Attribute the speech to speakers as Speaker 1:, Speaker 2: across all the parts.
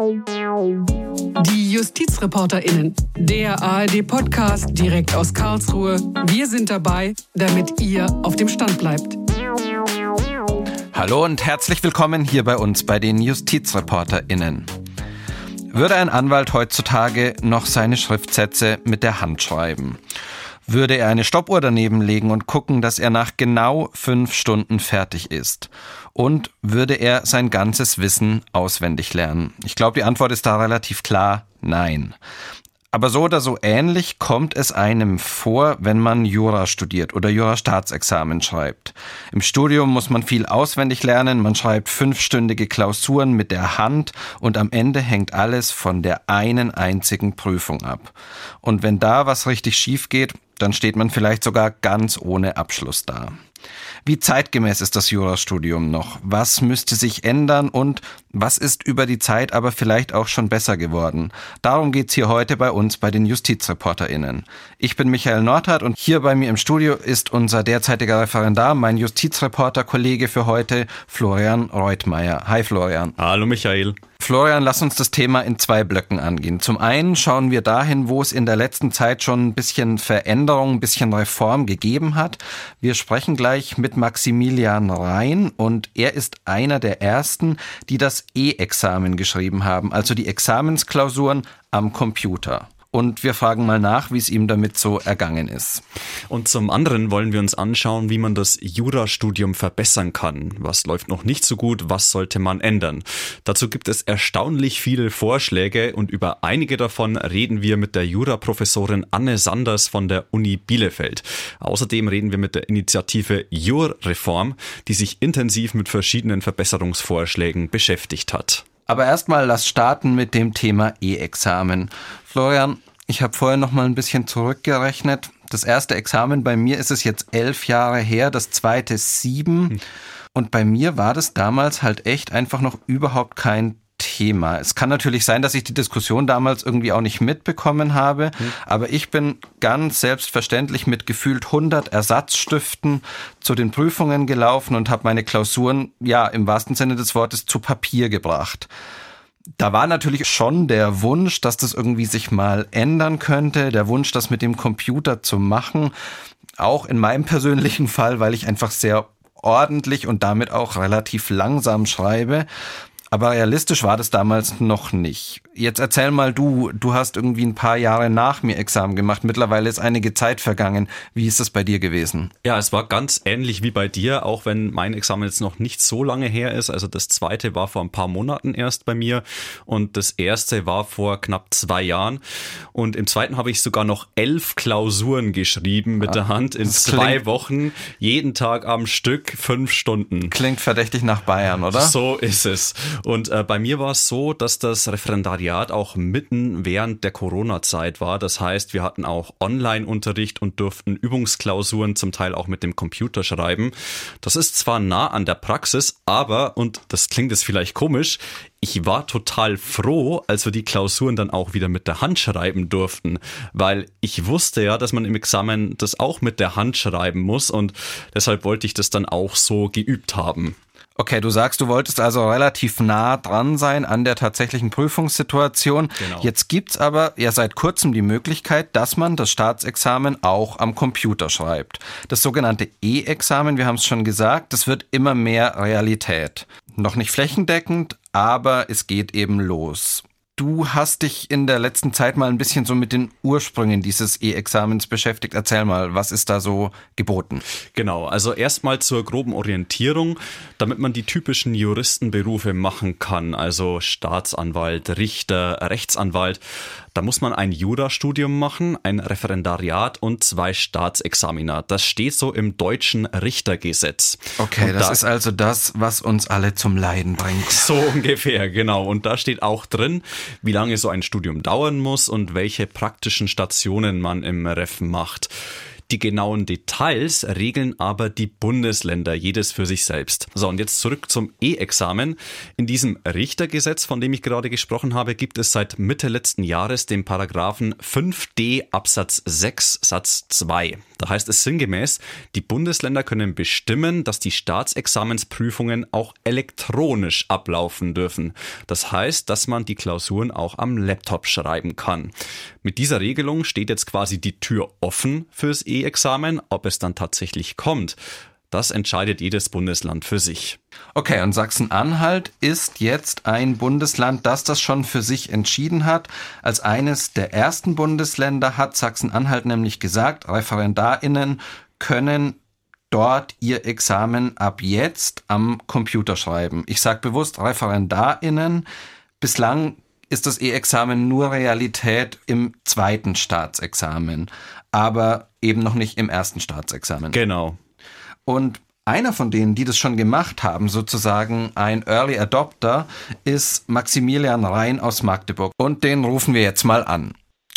Speaker 1: Die JustizreporterInnen, der ARD-Podcast direkt aus Karlsruhe. Wir sind dabei, damit ihr auf dem Stand bleibt.
Speaker 2: Hallo und herzlich willkommen hier bei uns bei den JustizreporterInnen. Würde ein Anwalt heutzutage noch seine Schriftsätze mit der Hand schreiben? Würde er eine Stoppuhr daneben legen und gucken, dass er nach genau fünf Stunden fertig ist? Und würde er sein ganzes Wissen auswendig lernen? Ich glaube, die Antwort ist da relativ klar, nein. Aber so oder so ähnlich kommt es einem vor, wenn man Jura studiert oder Jura-Staatsexamen schreibt. Im Studium muss man viel auswendig lernen, man schreibt fünfstündige Klausuren mit der Hand und am Ende hängt alles von der einen einzigen Prüfung ab. Und wenn da was richtig schief geht, dann steht man vielleicht sogar ganz ohne Abschluss da. Wie zeitgemäß ist das Jurastudium noch? Was müsste sich ändern und was ist über die Zeit aber vielleicht auch schon besser geworden? Darum geht's hier heute bei uns bei den JustizreporterInnen. Ich bin Michael Nordhardt und hier bei mir im Studio ist unser derzeitiger Referendar, mein Justizreporter-Kollege für heute, Florian Reutmeier. Hi Florian.
Speaker 3: Hallo Michael.
Speaker 2: Florian, lass uns das Thema in zwei Blöcken angehen. Zum einen schauen wir dahin, wo es in der letzten Zeit schon ein bisschen Veränderung, ein bisschen Reform gegeben hat. Wir sprechen gleich mit Maximilian Rhein und er ist einer der ersten, die das E-Examen geschrieben haben, also die Examensklausuren am Computer und wir fragen mal nach, wie es ihm damit so ergangen ist.
Speaker 3: Und zum anderen wollen wir uns anschauen, wie man das Jurastudium verbessern kann. Was läuft noch nicht so gut, was sollte man ändern? Dazu gibt es erstaunlich viele Vorschläge und über einige davon reden wir mit der Juraprofessorin Anne Sanders von der Uni Bielefeld. Außerdem reden wir mit der Initiative Jurreform, die sich intensiv mit verschiedenen Verbesserungsvorschlägen beschäftigt hat.
Speaker 2: Aber erstmal lass starten mit dem Thema E-Examen. Florian, ich habe vorher noch mal ein bisschen zurückgerechnet. Das erste Examen bei mir ist es jetzt elf Jahre her, das zweite sieben. Hm. Und bei mir war das damals halt echt einfach noch überhaupt kein Thema. Es kann natürlich sein, dass ich die Diskussion damals irgendwie auch nicht mitbekommen habe, mhm. aber ich bin ganz selbstverständlich mit gefühlt 100 Ersatzstiften zu den Prüfungen gelaufen und habe meine Klausuren, ja, im wahrsten Sinne des Wortes zu Papier gebracht. Da war natürlich schon der Wunsch, dass das irgendwie sich mal ändern könnte, der Wunsch, das mit dem Computer zu machen. Auch in meinem persönlichen Fall, weil ich einfach sehr ordentlich und damit auch relativ langsam schreibe. Aber realistisch war das damals noch nicht. Jetzt erzähl mal du, du hast irgendwie ein paar Jahre nach mir Examen gemacht. Mittlerweile ist einige Zeit vergangen. Wie ist es bei dir gewesen?
Speaker 3: Ja, es war ganz ähnlich wie bei dir, auch wenn mein Examen jetzt noch nicht so lange her ist. Also das zweite war vor ein paar Monaten erst bei mir und das erste war vor knapp zwei Jahren. Und im zweiten habe ich sogar noch elf Klausuren geschrieben mit ah, der Hand in zwei Wochen, jeden Tag am Stück, fünf Stunden.
Speaker 2: Klingt verdächtig nach Bayern, oder?
Speaker 3: So ist es. Und äh, bei mir war es so, dass das Referendariat auch mitten während der Corona-Zeit war. Das heißt, wir hatten auch Online-Unterricht und durften Übungsklausuren zum Teil auch mit dem Computer schreiben. Das ist zwar nah an der Praxis, aber, und das klingt jetzt vielleicht komisch, ich war total froh, als wir die Klausuren dann auch wieder mit der Hand schreiben durften, weil ich wusste ja, dass man im Examen das auch mit der Hand schreiben muss und deshalb wollte ich das dann auch so geübt haben.
Speaker 2: Okay, du sagst, du wolltest also relativ nah dran sein an der tatsächlichen Prüfungssituation. Genau. Jetzt gibt's aber ja seit kurzem die Möglichkeit, dass man das Staatsexamen auch am Computer schreibt. Das sogenannte E-Examen, wir haben es schon gesagt, das wird immer mehr Realität. Noch nicht flächendeckend, aber es geht eben los. Du hast dich in der letzten Zeit mal ein bisschen so mit den Ursprüngen dieses E-Examens beschäftigt. Erzähl mal, was ist da so geboten?
Speaker 3: Genau, also erstmal zur groben Orientierung, damit man die typischen Juristenberufe machen kann, also Staatsanwalt, Richter, Rechtsanwalt. Da muss man ein Jurastudium machen, ein Referendariat und zwei Staatsexamina. Das steht so im deutschen Richtergesetz.
Speaker 2: Okay, und das da, ist also das, was uns alle zum Leiden bringt.
Speaker 3: So ungefähr, genau. Und da steht auch drin, wie lange so ein Studium dauern muss und welche praktischen Stationen man im Ref macht. Die genauen Details regeln aber die Bundesländer, jedes für sich selbst. So, und jetzt zurück zum E-Examen. In diesem Richtergesetz, von dem ich gerade gesprochen habe, gibt es seit Mitte letzten Jahres den Paragraphen 5d Absatz 6 Satz 2. Da heißt es sinngemäß, die Bundesländer können bestimmen, dass die Staatsexamensprüfungen auch elektronisch ablaufen dürfen. Das heißt, dass man die Klausuren auch am Laptop schreiben kann. Mit dieser Regelung steht jetzt quasi die Tür offen fürs E-Examen, ob es dann tatsächlich kommt. Das entscheidet jedes Bundesland für sich.
Speaker 2: Okay, und Sachsen-Anhalt ist jetzt ein Bundesland, das das schon für sich entschieden hat. Als eines der ersten Bundesländer hat Sachsen-Anhalt nämlich gesagt, Referendarinnen können dort ihr Examen ab jetzt am Computer schreiben. Ich sage bewusst Referendarinnen. Bislang ist das E-Examen nur Realität im zweiten Staatsexamen, aber eben noch nicht im ersten Staatsexamen.
Speaker 3: Genau.
Speaker 2: Und einer von denen, die das schon gemacht haben, sozusagen ein Early Adopter, ist Maximilian Rhein aus Magdeburg. Und den rufen wir jetzt mal an.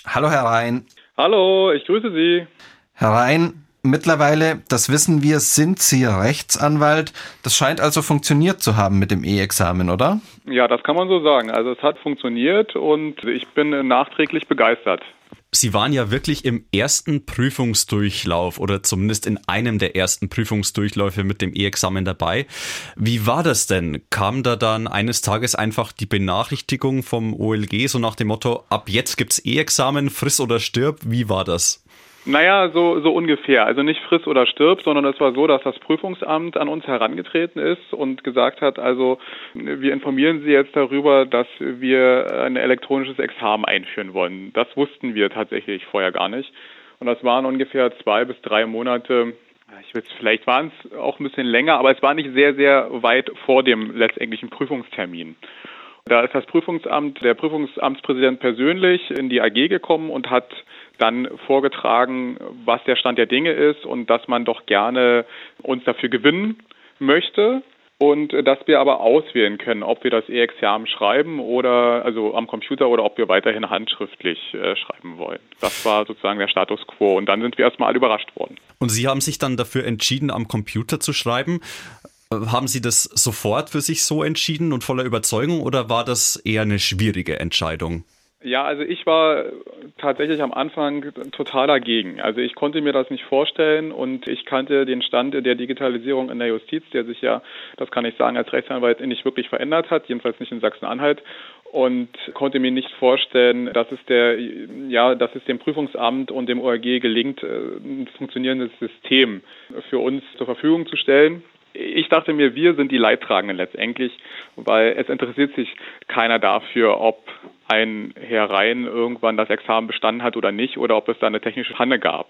Speaker 2: Hallo, Herr Rhein.
Speaker 4: Hallo, ich grüße Sie.
Speaker 2: Herr Rhein, mittlerweile, das wissen wir, sind Sie Rechtsanwalt. Das scheint also funktioniert zu haben mit dem E-Examen, oder?
Speaker 4: Ja, das kann man so sagen. Also es hat funktioniert und ich bin nachträglich begeistert.
Speaker 3: Sie waren ja wirklich im ersten Prüfungsdurchlauf oder zumindest in einem der ersten Prüfungsdurchläufe mit dem E-Examen dabei. Wie war das denn? Kam da dann eines Tages einfach die Benachrichtigung vom OLG so nach dem Motto, ab jetzt gibt's E-Examen, friss oder stirb? Wie war das?
Speaker 4: Naja, so, so ungefähr. Also nicht friss oder stirb, sondern es war so, dass das Prüfungsamt an uns herangetreten ist und gesagt hat, also wir informieren Sie jetzt darüber, dass wir ein elektronisches Examen einführen wollen. Das wussten wir tatsächlich vorher gar nicht. Und das waren ungefähr zwei bis drei Monate. Ich weiß, vielleicht waren es auch ein bisschen länger, aber es war nicht sehr, sehr weit vor dem letztendlichen Prüfungstermin. Da ist das Prüfungsamt, der Prüfungsamtspräsident persönlich in die AG gekommen und hat dann vorgetragen, was der Stand der Dinge ist und dass man doch gerne uns dafür gewinnen möchte und dass wir aber auswählen können, ob wir das E-Examen schreiben oder also am Computer oder ob wir weiterhin handschriftlich äh, schreiben wollen. Das war sozusagen der Status quo und dann sind wir erstmal alle überrascht worden.
Speaker 3: Und Sie haben sich dann dafür entschieden, am Computer zu schreiben. Haben Sie das sofort für sich so entschieden und voller Überzeugung oder war das eher eine schwierige Entscheidung?
Speaker 4: Ja, also ich war tatsächlich am Anfang total dagegen. Also ich konnte mir das nicht vorstellen und ich kannte den Stand der Digitalisierung in der Justiz, der sich ja, das kann ich sagen, als Rechtsanwalt nicht wirklich verändert hat, jedenfalls nicht in Sachsen-Anhalt und konnte mir nicht vorstellen, dass es der, ja, dass es dem Prüfungsamt und dem ORG gelingt, äh, ein funktionierendes System für uns zur Verfügung zu stellen. Ich dachte mir, wir sind die Leidtragenden letztendlich, weil es interessiert sich keiner dafür, ob ein Herr Rhein irgendwann das Examen bestanden hat oder nicht oder ob es da eine technische Panne gab.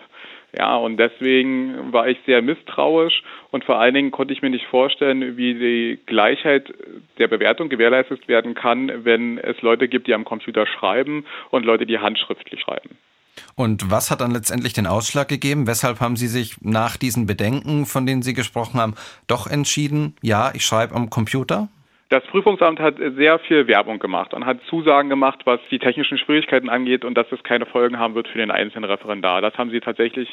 Speaker 4: Ja, und deswegen war ich sehr misstrauisch und vor allen Dingen konnte ich mir nicht vorstellen, wie die Gleichheit der Bewertung gewährleistet werden kann, wenn es Leute gibt, die am Computer schreiben und Leute, die handschriftlich schreiben.
Speaker 2: Und was hat dann letztendlich den Ausschlag gegeben? Weshalb haben Sie sich nach diesen Bedenken, von denen Sie gesprochen haben, doch entschieden, ja, ich schreibe am Computer?
Speaker 4: Das Prüfungsamt hat sehr viel Werbung gemacht und hat Zusagen gemacht, was die technischen Schwierigkeiten angeht und dass es keine Folgen haben wird für den einzelnen Referendar. Das haben sie tatsächlich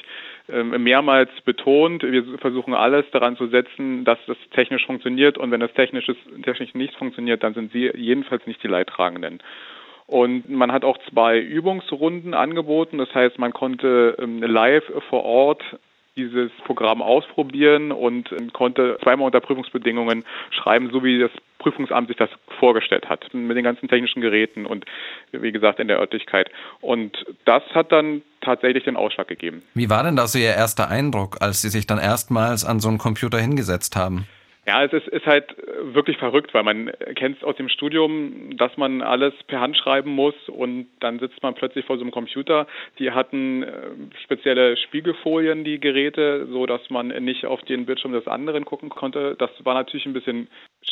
Speaker 4: ähm, mehrmals betont. Wir versuchen alles daran zu setzen, dass das technisch funktioniert und wenn das technisch, technisch nicht funktioniert, dann sind sie jedenfalls nicht die Leidtragenden. Und man hat auch zwei Übungsrunden angeboten. Das heißt, man konnte ähm, live vor Ort dieses Programm ausprobieren und ähm, konnte zweimal unter Prüfungsbedingungen schreiben, so wie das Prüfungsamt sich das vorgestellt hat, mit den ganzen technischen Geräten und wie gesagt in der Örtlichkeit. Und das hat dann tatsächlich den Ausschlag gegeben.
Speaker 2: Wie war denn da so Ihr erster Eindruck, als Sie sich dann erstmals an so einen Computer hingesetzt haben?
Speaker 4: Ja, es ist, ist halt wirklich verrückt, weil man kennt es aus dem Studium, dass man alles per Hand schreiben muss und dann sitzt man plötzlich vor so einem Computer. Die hatten äh, spezielle Spiegelfolien, die Geräte, so dass man nicht auf den Bildschirm des anderen gucken konnte. Das war natürlich ein bisschen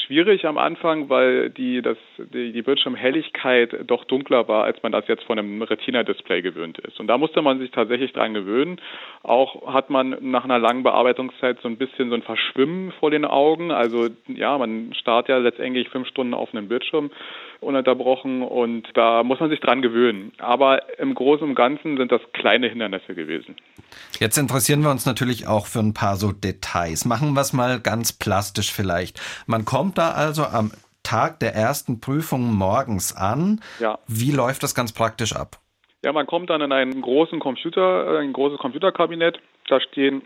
Speaker 4: schwierig am Anfang, weil die, das, die, die Bildschirmhelligkeit doch dunkler war, als man das jetzt von einem Retina-Display gewöhnt ist. Und da musste man sich tatsächlich dran gewöhnen. Auch hat man nach einer langen Bearbeitungszeit so ein bisschen so ein Verschwimmen vor den Augen. Also ja, man starrt ja letztendlich fünf Stunden auf einem Bildschirm ununterbrochen und da muss man sich dran gewöhnen. Aber im Großen und Ganzen sind das kleine Hindernisse gewesen.
Speaker 2: Jetzt interessieren wir uns natürlich auch für ein paar so Details. Machen wir es mal ganz plastisch vielleicht. Man kommt da also am Tag der ersten Prüfung morgens an. Ja. Wie läuft das ganz praktisch ab?
Speaker 4: Ja, man kommt dann in einen großen Computer, ein großes Computerkabinett Da stehen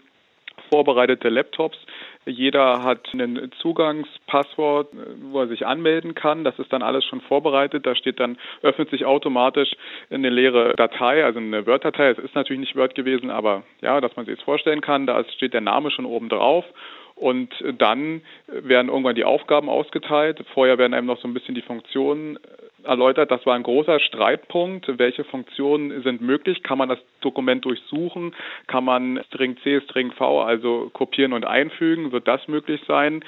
Speaker 4: vorbereitete Laptops. Jeder hat ein Zugangspasswort, wo er sich anmelden kann. Das ist dann alles schon vorbereitet. Da steht dann, öffnet sich automatisch eine leere Datei, also eine Word-Datei. Es ist natürlich nicht Word gewesen, aber ja, dass man sich das vorstellen kann. Da steht der Name schon oben drauf. Und dann werden irgendwann die Aufgaben ausgeteilt. Vorher werden einem noch so ein bisschen die Funktionen erläutert, das war ein großer Streitpunkt. Welche Funktionen sind möglich? Kann man das Dokument durchsuchen? Kann man String C, String V, also kopieren und einfügen? Wird das möglich sein?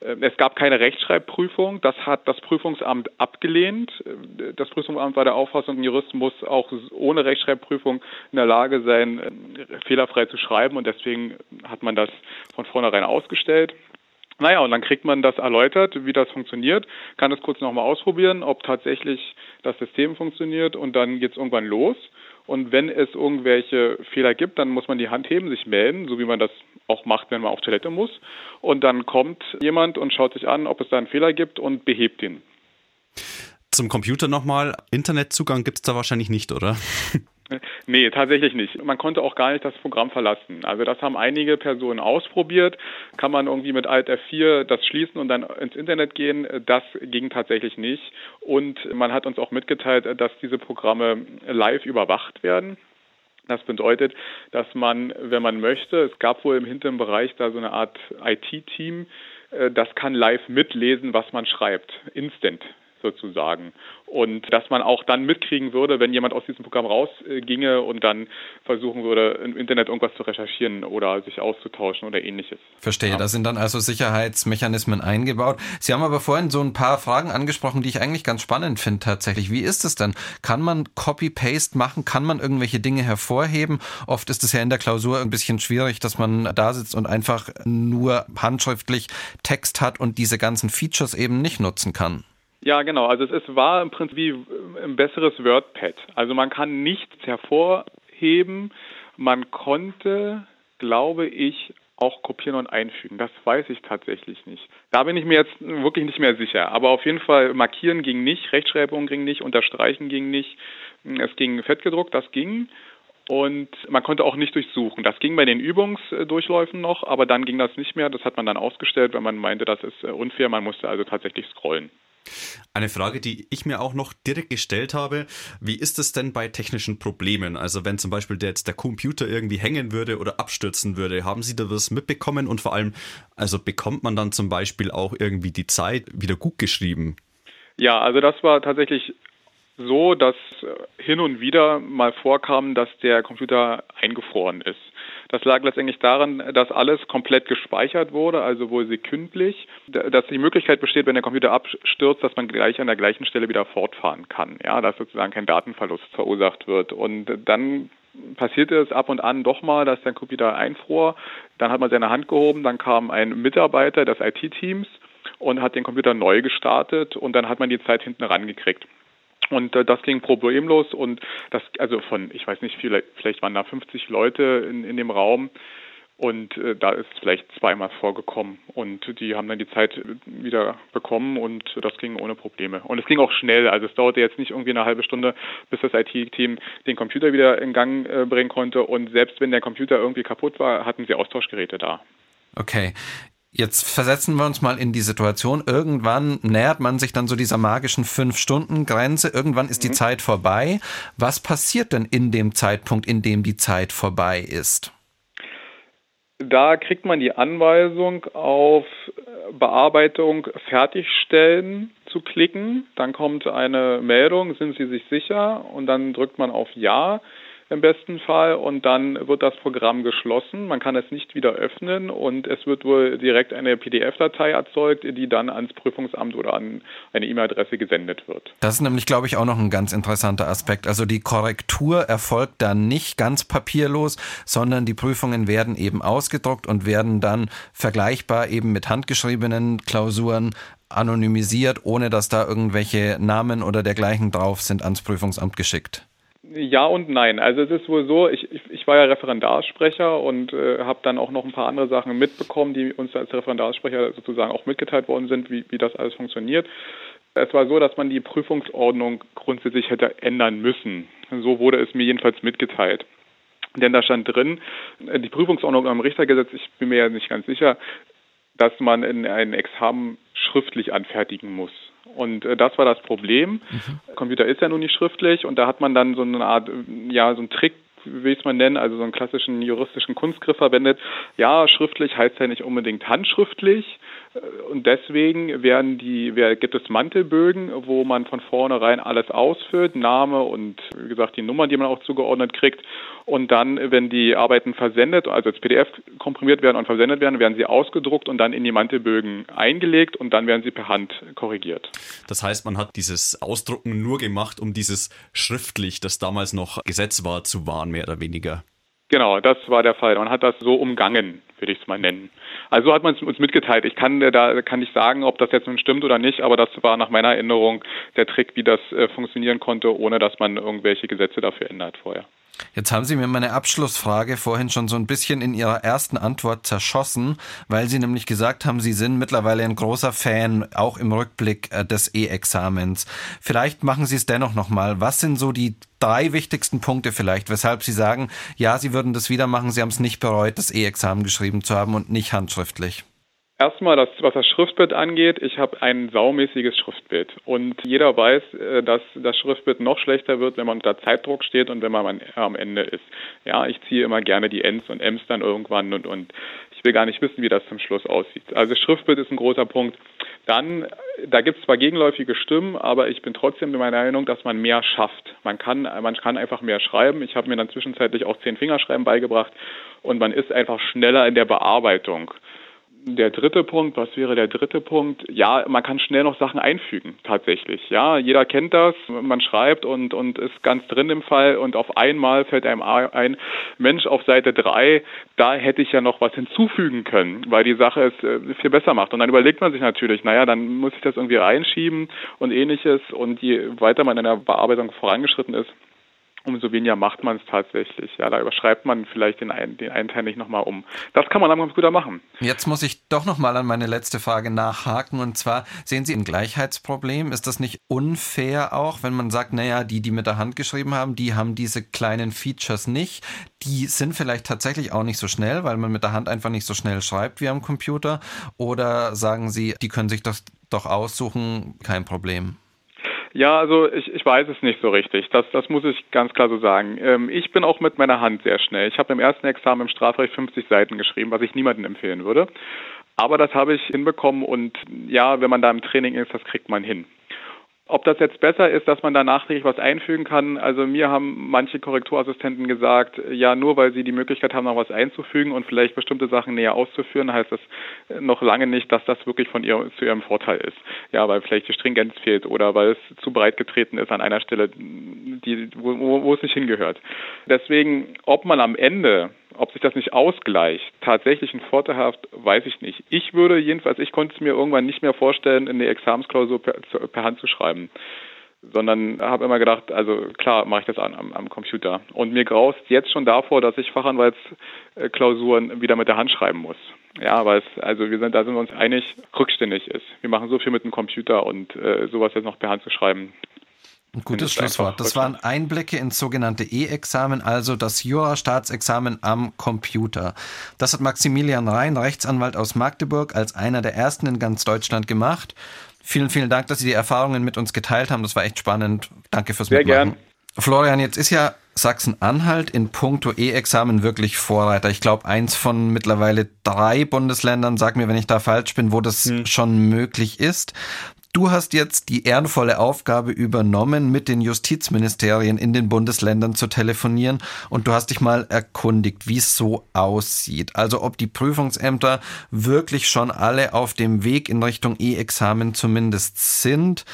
Speaker 4: Äh, es gab keine Rechtschreibprüfung. Das hat das Prüfungsamt abgelehnt. Äh, das Prüfungsamt war der Auffassung, ein Jurist muss auch ohne Rechtschreibprüfung in der Lage sein, äh, fehlerfrei zu schreiben. Und deswegen hat man das von vornherein ausgestellt. Naja, und dann kriegt man das erläutert, wie das funktioniert, kann das kurz nochmal ausprobieren, ob tatsächlich das System funktioniert und dann geht es irgendwann los. Und wenn es irgendwelche Fehler gibt, dann muss man die Hand heben, sich melden, so wie man das auch macht, wenn man auf Toilette muss. Und dann kommt jemand und schaut sich an, ob es da einen Fehler gibt und behebt ihn.
Speaker 3: Zum Computer nochmal. Internetzugang gibt es da wahrscheinlich nicht, oder?
Speaker 4: Nee, tatsächlich nicht. Man konnte auch gar nicht das Programm verlassen. Also das haben einige Personen ausprobiert. Kann man irgendwie mit Alt F4 das schließen und dann ins Internet gehen? Das ging tatsächlich nicht. Und man hat uns auch mitgeteilt, dass diese Programme live überwacht werden. Das bedeutet, dass man, wenn man möchte, es gab wohl im hinteren Bereich da so eine Art IT-Team, äh, das kann live mitlesen, was man schreibt, instant sozusagen. Und dass man auch dann mitkriegen würde, wenn jemand aus diesem Programm rausginge und dann versuchen würde, im Internet irgendwas zu recherchieren oder sich auszutauschen oder ähnliches.
Speaker 2: Verstehe, ja. da sind dann also Sicherheitsmechanismen eingebaut. Sie haben aber vorhin so ein paar Fragen angesprochen, die ich eigentlich ganz spannend finde tatsächlich. Wie ist es denn? Kann man Copy-Paste machen? Kann man irgendwelche Dinge hervorheben? Oft ist es ja in der Klausur ein bisschen schwierig, dass man da sitzt und einfach nur handschriftlich Text hat und diese ganzen Features eben nicht nutzen kann.
Speaker 4: Ja, genau. Also es, es war im Prinzip wie ein besseres WordPad. Also man kann nichts hervorheben. Man konnte, glaube ich, auch kopieren und einfügen. Das weiß ich tatsächlich nicht. Da bin ich mir jetzt wirklich nicht mehr sicher. Aber auf jeden Fall markieren ging nicht, Rechtschreibung ging nicht, unterstreichen ging nicht. Es ging fettgedruckt, das ging. Und man konnte auch nicht durchsuchen. Das ging bei den Übungsdurchläufen noch, aber dann ging das nicht mehr. Das hat man dann ausgestellt, weil man meinte, das ist unfair. Man musste also tatsächlich scrollen.
Speaker 3: Eine Frage, die ich mir auch noch direkt gestellt habe, wie ist es denn bei technischen Problemen? Also wenn zum Beispiel der, jetzt der Computer irgendwie hängen würde oder abstürzen würde, haben Sie da was mitbekommen und vor allem, also bekommt man dann zum Beispiel auch irgendwie die Zeit wieder gut geschrieben?
Speaker 4: Ja, also das war tatsächlich so, dass hin und wieder mal vorkam, dass der Computer eingefroren ist. Das lag letztendlich daran, dass alles komplett gespeichert wurde, also wohl sekündlich, dass die Möglichkeit besteht, wenn der Computer abstürzt, dass man gleich an der gleichen Stelle wieder fortfahren kann, ja, dass sozusagen kein Datenverlust verursacht wird. Und dann passierte es ab und an doch mal, dass der Computer einfror. Dann hat man seine Hand gehoben, dann kam ein Mitarbeiter des IT-Teams und hat den Computer neu gestartet und dann hat man die Zeit hinten rangekriegt. Und äh, das ging problemlos und das, also von, ich weiß nicht, vielleicht, vielleicht waren da 50 Leute in, in dem Raum und äh, da ist vielleicht zweimal vorgekommen und die haben dann die Zeit wieder bekommen und das ging ohne Probleme. Und es ging auch schnell, also es dauerte jetzt nicht irgendwie eine halbe Stunde, bis das IT-Team den Computer wieder in Gang äh, bringen konnte und selbst wenn der Computer irgendwie kaputt war, hatten sie Austauschgeräte da.
Speaker 2: Okay. Jetzt versetzen wir uns mal in die Situation. Irgendwann nähert man sich dann so dieser magischen Fünf-Stunden-Grenze. Irgendwann ist mhm. die Zeit vorbei. Was passiert denn in dem Zeitpunkt, in dem die Zeit vorbei ist?
Speaker 4: Da kriegt man die Anweisung, auf Bearbeitung fertigstellen zu klicken. Dann kommt eine Meldung, sind Sie sich sicher? Und dann drückt man auf Ja im besten Fall und dann wird das Programm geschlossen. Man kann es nicht wieder öffnen und es wird wohl direkt eine PDF-Datei erzeugt, die dann ans Prüfungsamt oder an eine E-Mail-Adresse gesendet wird.
Speaker 2: Das ist nämlich, glaube ich, auch noch ein ganz interessanter Aspekt. Also die Korrektur erfolgt dann nicht ganz papierlos, sondern die Prüfungen werden eben ausgedruckt und werden dann vergleichbar eben mit handgeschriebenen Klausuren anonymisiert, ohne dass da irgendwelche Namen oder dergleichen drauf sind, ans Prüfungsamt geschickt.
Speaker 4: Ja und nein. Also es ist wohl so, ich, ich, war ja Referendarsprecher und äh, habe dann auch noch ein paar andere Sachen mitbekommen, die uns als Referendarsprecher sozusagen auch mitgeteilt worden sind, wie, wie das alles funktioniert. Es war so, dass man die Prüfungsordnung grundsätzlich hätte ändern müssen. So wurde es mir jedenfalls mitgeteilt. Denn da stand drin, die Prüfungsordnung am Richtergesetz, ich bin mir ja nicht ganz sicher, dass man in ein Examen schriftlich anfertigen muss. Und äh, das war das Problem. Mhm. Computer ist ja nun nicht schriftlich und da hat man dann so eine Art, ja, so einen Trick will ich es mal nennen, also so einen klassischen juristischen Kunstgriff verwendet. Ja, schriftlich heißt ja nicht unbedingt handschriftlich. Und deswegen werden die, gibt es Mantelbögen, wo man von vornherein alles ausfüllt, Name und wie gesagt die Nummern, die man auch zugeordnet kriegt. Und dann, wenn die Arbeiten versendet, also als PDF komprimiert werden und versendet werden, werden sie ausgedruckt und dann in die Mantelbögen eingelegt und dann werden sie per Hand korrigiert.
Speaker 3: Das heißt, man hat dieses Ausdrucken nur gemacht, um dieses schriftlich, das damals noch Gesetz war, zu wahren, mehr oder weniger.
Speaker 4: Genau, das war der Fall. Man hat das so umgangen, würde ich es mal nennen. Also hat man es uns mitgeteilt. Ich kann äh, da kann nicht sagen, ob das jetzt nun stimmt oder nicht, aber das war nach meiner Erinnerung der Trick, wie das äh, funktionieren konnte, ohne dass man irgendwelche Gesetze dafür ändert vorher.
Speaker 2: Jetzt haben Sie mir meine Abschlussfrage vorhin schon so ein bisschen in Ihrer ersten Antwort zerschossen, weil Sie nämlich gesagt haben, Sie sind mittlerweile ein großer Fan, auch im Rückblick äh, des E-Examens. Vielleicht machen Sie es dennoch nochmal. Was sind so die drei wichtigsten Punkte vielleicht, weshalb Sie sagen, ja, Sie würden das wieder machen, Sie haben es nicht bereut, das E-Examen geschrieben zu haben und nicht handschriftlich?
Speaker 4: Erstmal, das, was das Schriftbild angeht, ich habe ein saumäßiges Schriftbild. Und jeder weiß, äh, dass das Schriftbild noch schlechter wird, wenn man unter Zeitdruck steht und wenn man am Ende ist. Ja, ich ziehe immer gerne die Ns und Ms dann irgendwann und, und ich will gar nicht wissen, wie das zum Schluss aussieht. Also Schriftbild ist ein großer Punkt. Dann, da gibt es zwar gegenläufige Stimmen, aber ich bin trotzdem der Meinung, dass man mehr schafft. Man kann, man kann einfach mehr schreiben. Ich habe mir dann zwischenzeitlich auch zehn Fingerschreiben beigebracht und man ist einfach schneller in der Bearbeitung. Der dritte Punkt, was wäre der dritte Punkt? Ja, man kann schnell noch Sachen einfügen, tatsächlich. Ja, jeder kennt das. Man schreibt und, und ist ganz drin im Fall und auf einmal fällt einem ein, Mensch, auf Seite drei, da hätte ich ja noch was hinzufügen können, weil die Sache es äh, viel besser macht. Und dann überlegt man sich natürlich, naja, dann muss ich das irgendwie reinschieben und ähnliches. Und je weiter man in der Bearbeitung vorangeschritten ist, umso weniger macht man es tatsächlich. Ja, da überschreibt man vielleicht den einen, den einen Teil nicht nochmal um. Das kann man dann ganz gut machen.
Speaker 2: Jetzt muss ich doch nochmal an meine letzte Frage nachhaken. Und zwar, sehen Sie ein Gleichheitsproblem? Ist das nicht unfair auch, wenn man sagt, naja, die, die mit der Hand geschrieben haben, die haben diese kleinen Features nicht. Die sind vielleicht tatsächlich auch nicht so schnell, weil man mit der Hand einfach nicht so schnell schreibt wie am Computer. Oder sagen Sie, die können sich das doch aussuchen, kein Problem?
Speaker 4: Ja, also ich, ich weiß es nicht so richtig. Das, das muss ich ganz klar so sagen. Ähm, ich bin auch mit meiner Hand sehr schnell. Ich habe im ersten Examen im Strafrecht 50 Seiten geschrieben, was ich niemandem empfehlen würde. Aber das habe ich hinbekommen und ja, wenn man da im Training ist, das kriegt man hin. Ob das jetzt besser ist, dass man da nachträglich was einfügen kann, also mir haben manche Korrekturassistenten gesagt, ja, nur weil sie die Möglichkeit haben, noch was einzufügen und vielleicht bestimmte Sachen näher auszuführen, heißt das noch lange nicht, dass das wirklich von ihr zu ihrem Vorteil ist. Ja, weil vielleicht die Stringenz fehlt oder weil es zu breit getreten ist an einer Stelle, die, wo, wo es nicht hingehört. Deswegen, ob man am Ende ob sich das nicht ausgleicht, tatsächlich ein Vorteil hat, weiß ich nicht. Ich würde jedenfalls, ich konnte es mir irgendwann nicht mehr vorstellen, in die Examensklausur per, per Hand zu schreiben sondern habe immer gedacht, also klar mache ich das an, am, am, Computer. Und mir graust jetzt schon davor, dass ich Fachanwaltsklausuren wieder mit der Hand schreiben muss. Ja, weil es, also wir sind, da sind wir uns einig, rückständig ist. Wir machen so viel mit dem Computer und äh, sowas jetzt noch per Hand zu schreiben,
Speaker 2: ein gutes Schlusswort. Das waren Einblicke ins sogenannte E-Examen, also das Jura-Staatsexamen am Computer. Das hat Maximilian Rhein, Rechtsanwalt aus Magdeburg, als einer der ersten in ganz Deutschland gemacht. Vielen, vielen Dank, dass Sie die Erfahrungen mit uns geteilt haben. Das war echt spannend. Danke fürs
Speaker 4: Sehr
Speaker 2: Mitmachen.
Speaker 4: Gern.
Speaker 2: Florian, jetzt ist ja Sachsen-Anhalt in puncto E-Examen wirklich Vorreiter. Ich glaube, eins von mittlerweile drei Bundesländern, sag mir, wenn ich da falsch bin, wo das hm. schon möglich ist. Du hast jetzt die ehrenvolle Aufgabe übernommen, mit den Justizministerien in den Bundesländern zu telefonieren und du hast dich mal erkundigt, wie es so aussieht. Also ob die Prüfungsämter wirklich schon alle auf dem Weg in Richtung E-Examen zumindest sind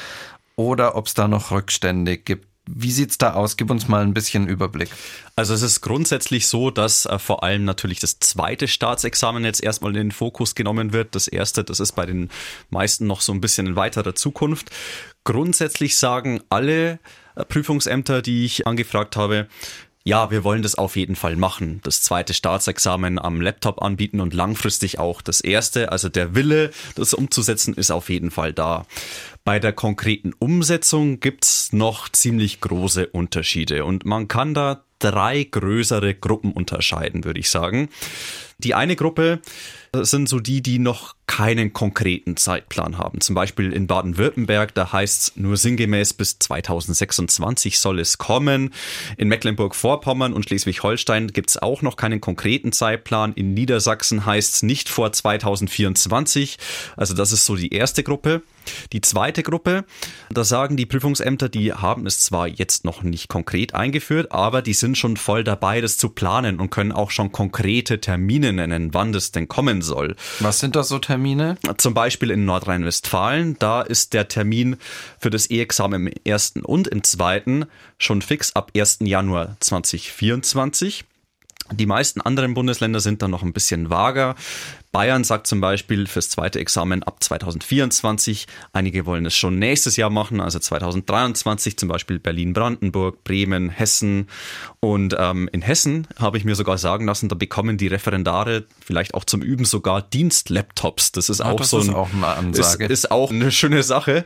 Speaker 2: oder ob es da noch Rückstände gibt. Wie sieht's da aus? Gib uns mal ein bisschen Überblick.
Speaker 3: Also es ist grundsätzlich so, dass äh, vor allem natürlich das zweite Staatsexamen jetzt erstmal in den Fokus genommen wird. Das erste, das ist bei den meisten noch so ein bisschen in weiterer Zukunft. Grundsätzlich sagen alle äh, Prüfungsämter, die ich angefragt habe, ja, wir wollen das auf jeden Fall machen. Das zweite Staatsexamen am Laptop anbieten und langfristig auch das erste. Also der Wille, das umzusetzen, ist auf jeden Fall da. Bei der konkreten Umsetzung gibt's noch ziemlich große Unterschiede und man kann da drei größere Gruppen unterscheiden, würde ich sagen. Die eine Gruppe sind so die, die noch keinen konkreten Zeitplan haben. Zum Beispiel in Baden-Württemberg, da heißt es nur sinngemäß bis 2026 soll es kommen. In Mecklenburg-Vorpommern und Schleswig-Holstein gibt es auch noch keinen konkreten Zeitplan. In Niedersachsen heißt es nicht vor 2024. Also das ist so die erste Gruppe. Die zweite Gruppe, da sagen die Prüfungsämter, die haben es zwar jetzt noch nicht konkret eingeführt, aber die sind schon voll dabei, das zu planen und können auch schon konkrete Termine nennen, wann das denn kommen soll.
Speaker 2: Was sind das so Termine?
Speaker 3: Zum Beispiel in Nordrhein-Westfalen, da ist der Termin für das E-Examen im ersten und im zweiten schon fix ab 1. Januar 2024. Die meisten anderen Bundesländer sind dann noch ein bisschen vager. Bayern sagt zum Beispiel fürs zweite Examen ab 2024. Einige wollen es schon nächstes Jahr machen, also 2023, zum Beispiel Berlin, Brandenburg, Bremen, Hessen. Und ähm, in Hessen habe ich mir sogar sagen lassen, da bekommen die Referendare vielleicht auch zum Üben sogar Dienstlaptops. Das ist ja, auch
Speaker 2: das
Speaker 3: so ein,
Speaker 2: ist auch.
Speaker 3: Ist, ist auch eine schöne Sache.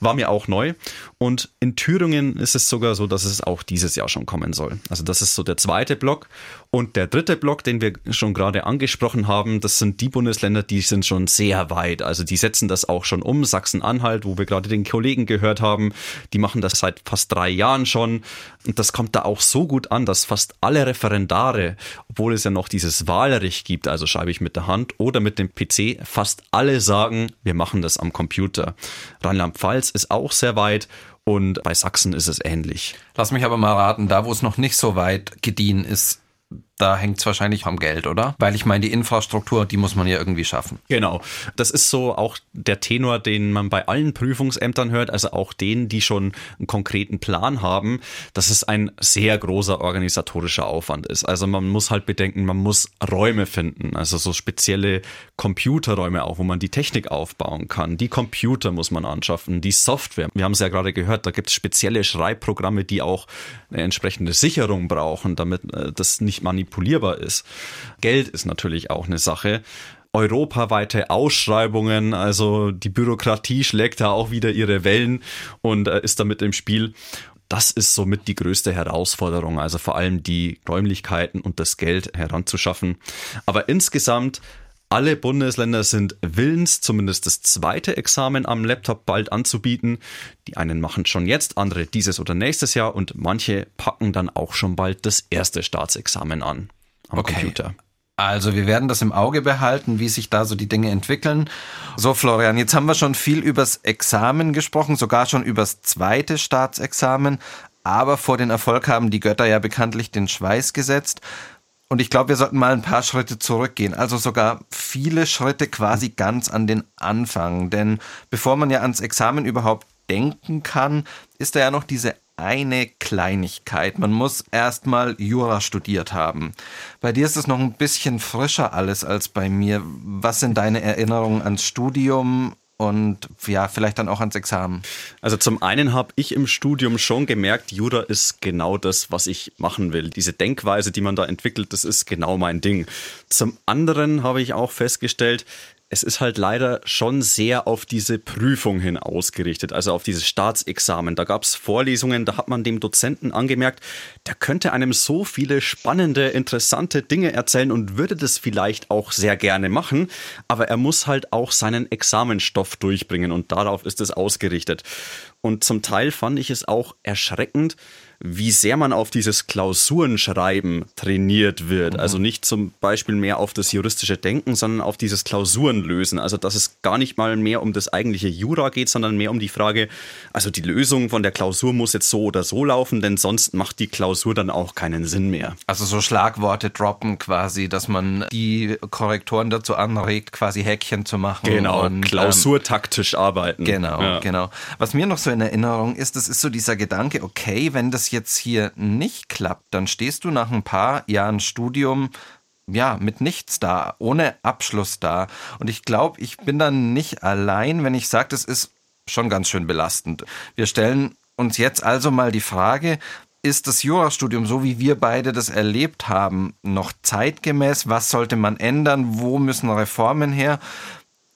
Speaker 3: War mir auch neu. Und in Thüringen ist es sogar so, dass es auch dieses Jahr schon kommen soll. Also das ist so der zweite Block. Und der dritte Block, den wir schon gerade angesprochen haben, das sind die Bundesländer, die sind schon sehr weit. Also die setzen das auch schon um. Sachsen-Anhalt, wo wir gerade den Kollegen gehört haben, die machen das seit fast drei Jahren schon. Und das kommt da auch so gut an, dass fast alle Referendare, obwohl es ja noch dieses Wahlrecht gibt, also schreibe ich mit der Hand oder mit dem PC, fast alle sagen, wir machen das am Computer. Rheinland-Pfalz ist auch sehr weit und bei Sachsen ist es ähnlich.
Speaker 2: Lass mich aber mal raten, da wo es noch nicht so weit gediehen ist, da hängt es wahrscheinlich am Geld, oder? Weil ich meine, die Infrastruktur, die muss man ja irgendwie schaffen.
Speaker 3: Genau. Das ist so auch der Tenor, den man bei allen Prüfungsämtern hört, also auch denen, die schon einen konkreten Plan haben, dass es ein sehr großer organisatorischer Aufwand ist. Also man muss halt bedenken, man muss Räume finden, also so spezielle Computerräume auch, wo man die Technik aufbauen kann. Die Computer muss man anschaffen, die Software. Wir haben es ja gerade gehört, da gibt es spezielle Schreibprogramme, die auch eine entsprechende Sicherung brauchen, damit äh, das nicht manipulierbar ist. Geld ist natürlich auch eine Sache europaweite Ausschreibungen, also die Bürokratie schlägt da auch wieder ihre Wellen und äh, ist damit im Spiel. Das ist somit die größte Herausforderung, also vor allem die Räumlichkeiten und das Geld heranzuschaffen. Aber insgesamt alle Bundesländer sind willens, zumindest das zweite Examen am Laptop bald anzubieten. Die einen machen schon jetzt, andere dieses oder nächstes Jahr und manche packen dann auch schon bald das erste Staatsexamen an am okay. Computer.
Speaker 2: Also wir werden das im Auge behalten, wie sich da so die Dinge entwickeln. So Florian, jetzt haben wir schon viel übers Examen gesprochen, sogar schon übers zweite Staatsexamen. Aber vor den Erfolg haben die Götter ja bekanntlich den Schweiß gesetzt. Und ich glaube, wir sollten mal ein paar Schritte zurückgehen, also sogar viele Schritte quasi ganz an den Anfang. Denn bevor man ja ans Examen überhaupt denken kann, ist da ja noch diese eine Kleinigkeit. Man muss erstmal Jura studiert haben. Bei dir ist es noch ein bisschen frischer alles als bei mir. Was sind deine Erinnerungen ans Studium und ja, vielleicht dann auch ans Examen?
Speaker 3: Also zum einen habe ich im Studium schon gemerkt, Jura ist genau das, was ich machen will. Diese Denkweise, die man da entwickelt, das ist genau mein Ding. Zum anderen habe ich auch festgestellt, es ist halt leider schon sehr auf diese Prüfung hin ausgerichtet, also auf dieses Staatsexamen. Da gab es Vorlesungen, da hat man dem Dozenten angemerkt, der könnte einem so viele spannende, interessante Dinge erzählen und würde das vielleicht auch sehr gerne machen, aber er muss halt auch seinen Examenstoff durchbringen und darauf ist es ausgerichtet. Und zum Teil fand ich es auch erschreckend, wie sehr man auf dieses Klausurenschreiben trainiert wird. Mhm. Also nicht zum Beispiel mehr auf das juristische Denken, sondern auf dieses Klausurenlösen. Also dass es gar nicht mal mehr um das eigentliche Jura geht, sondern mehr um die Frage, also die Lösung von der Klausur muss jetzt so oder so laufen, denn sonst macht die Klausur dann auch keinen Sinn mehr.
Speaker 2: Also so Schlagworte droppen quasi, dass man die Korrektoren dazu anregt, quasi Häkchen zu machen.
Speaker 3: Genau, und, klausurtaktisch ähm, arbeiten.
Speaker 2: Genau, ja. genau. Was mir noch so in Erinnerung ist, das ist so dieser Gedanke, okay, wenn das jetzt hier nicht klappt, dann stehst du nach ein paar Jahren Studium ja, mit nichts da, ohne Abschluss da. Und ich glaube, ich bin dann nicht allein, wenn ich sage, das ist schon ganz schön belastend. Wir stellen uns jetzt also mal die Frage, ist das Jurastudium, so wie wir beide das erlebt haben, noch zeitgemäß? Was sollte man ändern? Wo müssen Reformen her?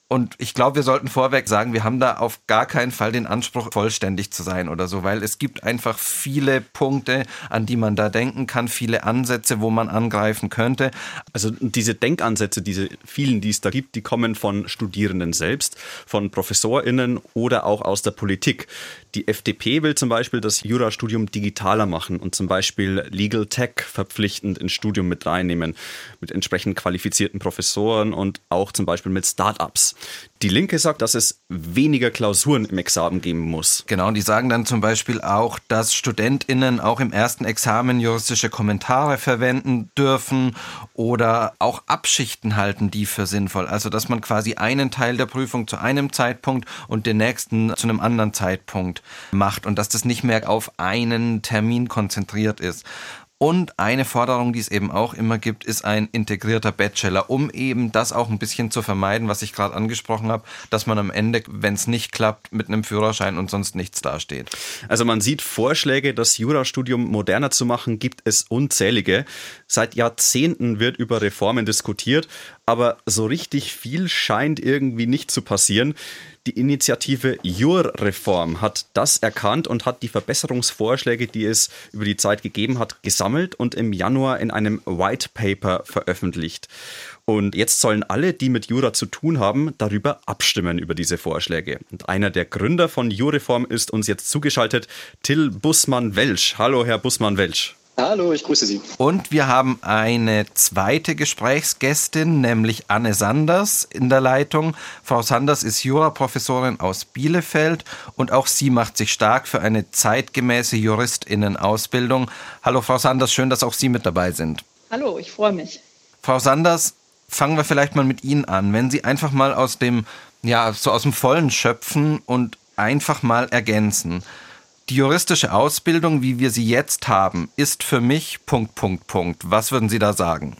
Speaker 2: Und ich glaube, wir sollten vorweg sagen, wir haben da auf gar keinen Fall den Anspruch, vollständig zu sein oder so, weil es gibt einfach viele Punkte, an die man da denken kann, viele Ansätze, wo man angreifen könnte.
Speaker 3: Also diese Denkansätze, diese vielen, die es da gibt, die kommen von Studierenden selbst, von ProfessorInnen oder auch aus der Politik. Die FDP will zum Beispiel das Jurastudium digitaler machen und zum Beispiel Legal Tech verpflichtend ins Studium mit reinnehmen, mit entsprechend qualifizierten Professoren und auch zum Beispiel mit Startups. Die Linke sagt, dass es weniger Klausuren im Examen geben muss.
Speaker 2: Genau, und die sagen dann zum Beispiel auch, dass StudentInnen auch im ersten Examen juristische Kommentare verwenden dürfen oder auch Abschichten halten die für sinnvoll. Also, dass man quasi einen Teil der Prüfung zu einem Zeitpunkt und den nächsten zu einem anderen Zeitpunkt macht und dass das nicht mehr auf einen Termin konzentriert ist. Und eine Forderung, die es eben auch immer gibt, ist ein integrierter Bachelor, um eben das auch ein bisschen zu vermeiden, was ich gerade angesprochen habe, dass man am Ende, wenn es nicht klappt, mit einem Führerschein und sonst nichts dasteht.
Speaker 3: Also man sieht Vorschläge, das Jurastudium moderner zu machen, gibt es unzählige. Seit Jahrzehnten wird über Reformen diskutiert, aber so richtig viel scheint irgendwie nicht zu passieren. Die Initiative Jurreform hat das erkannt und hat die Verbesserungsvorschläge, die es über die Zeit gegeben hat, gesammelt und im Januar in einem White Paper veröffentlicht. Und jetzt sollen alle, die mit Jura zu tun haben, darüber abstimmen über diese Vorschläge. Und einer der Gründer von Jurreform ist uns jetzt zugeschaltet, Till Bussmann-Welsch. Hallo, Herr Bussmann-Welsch.
Speaker 5: Hallo, ich grüße Sie.
Speaker 2: Und wir haben eine zweite Gesprächsgästin, nämlich Anne Sanders in der Leitung. Frau Sanders ist Juraprofessorin aus Bielefeld und auch sie macht sich stark für eine zeitgemäße Juristinnen-Ausbildung. Hallo, Frau Sanders, schön, dass auch Sie mit dabei sind.
Speaker 6: Hallo, ich freue mich.
Speaker 2: Frau Sanders, fangen wir vielleicht mal mit Ihnen an. Wenn Sie einfach mal aus dem, ja, so aus dem Vollen schöpfen und einfach mal ergänzen. Die juristische Ausbildung, wie wir sie jetzt haben, ist für mich Punkt, Punkt, Punkt. Was würden Sie da sagen?